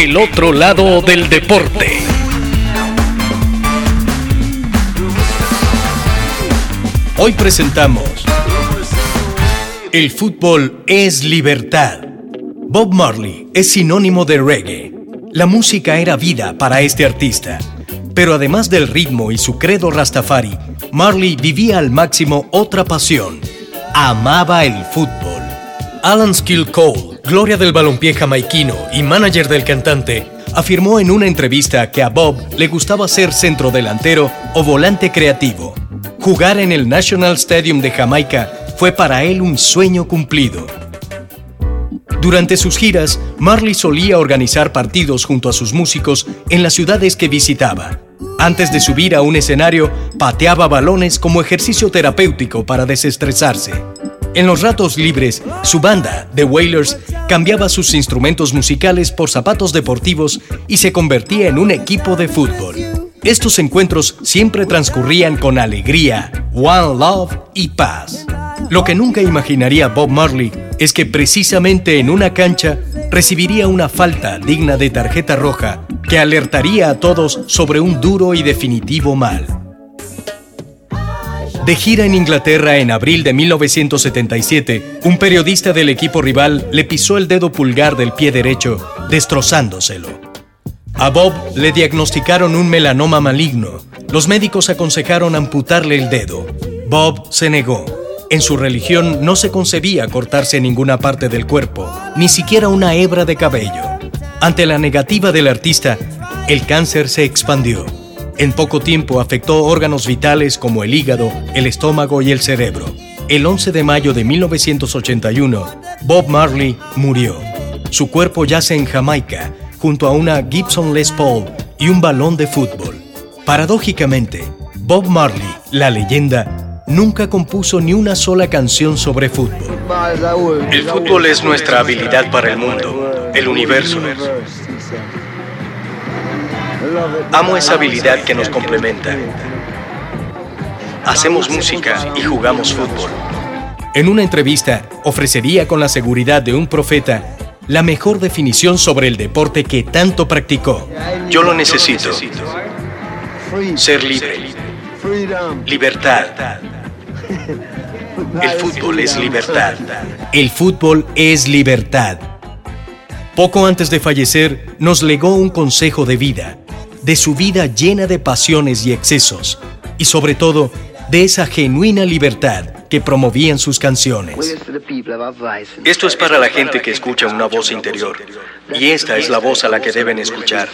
El otro lado del deporte. Hoy presentamos El fútbol es libertad. Bob Marley es sinónimo de reggae. La música era vida para este artista. Pero además del ritmo y su credo rastafari, Marley vivía al máximo otra pasión. Amaba el fútbol. Alan Skill Cole, gloria del balompié jamaiquino y manager del cantante, afirmó en una entrevista que a Bob le gustaba ser centrodelantero o volante creativo. Jugar en el National Stadium de Jamaica fue para él un sueño cumplido. Durante sus giras, Marley solía organizar partidos junto a sus músicos en las ciudades que visitaba. Antes de subir a un escenario, pateaba balones como ejercicio terapéutico para desestresarse. En los ratos libres, su banda, The Wailers, cambiaba sus instrumentos musicales por zapatos deportivos y se convertía en un equipo de fútbol. Estos encuentros siempre transcurrían con alegría, one love y paz. Lo que nunca imaginaría Bob Marley es que precisamente en una cancha recibiría una falta digna de tarjeta roja que alertaría a todos sobre un duro y definitivo mal. De gira en Inglaterra en abril de 1977, un periodista del equipo rival le pisó el dedo pulgar del pie derecho, destrozándoselo. A Bob le diagnosticaron un melanoma maligno. Los médicos aconsejaron amputarle el dedo. Bob se negó. En su religión no se concebía cortarse ninguna parte del cuerpo, ni siquiera una hebra de cabello. Ante la negativa del artista, el cáncer se expandió. En poco tiempo afectó órganos vitales como el hígado, el estómago y el cerebro. El 11 de mayo de 1981, Bob Marley murió. Su cuerpo yace en Jamaica, junto a una Gibson Les Paul y un balón de fútbol. Paradójicamente, Bob Marley, la leyenda, nunca compuso ni una sola canción sobre fútbol. El fútbol es nuestra habilidad para el mundo, el universo. Amo esa habilidad que nos complementa. Hacemos música y jugamos fútbol. En una entrevista, ofrecería con la seguridad de un profeta la mejor definición sobre el deporte que tanto practicó. Yo lo necesito. Ser libre. Libertad. El fútbol es libertad. El fútbol es libertad. Poco antes de fallecer, nos legó un consejo de vida de su vida llena de pasiones y excesos, y sobre todo de esa genuina libertad que promovían sus canciones. Esto es para la gente que escucha una voz interior, y esta es la voz a la que deben escuchar.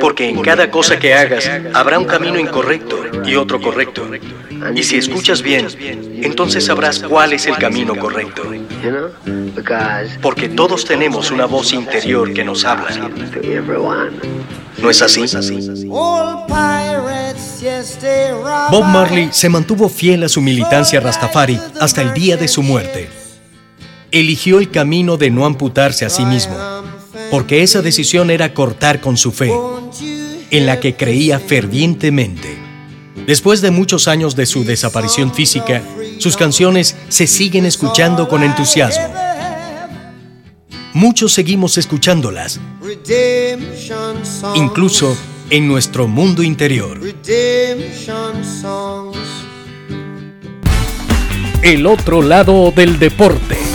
Porque en cada cosa que hagas habrá un camino incorrecto y otro correcto. Y si escuchas bien, entonces sabrás cuál es el camino correcto. Porque todos tenemos una voz interior que nos habla. ¿No es así? Bob Marley se mantuvo fiel a su militancia rastafari hasta el día de su muerte. Eligió el camino de no amputarse a sí mismo, porque esa decisión era cortar con su fe, en la que creía fervientemente. Después de muchos años de su desaparición física, sus canciones se siguen escuchando con entusiasmo. Muchos seguimos escuchándolas, incluso en nuestro mundo interior. El otro lado del deporte.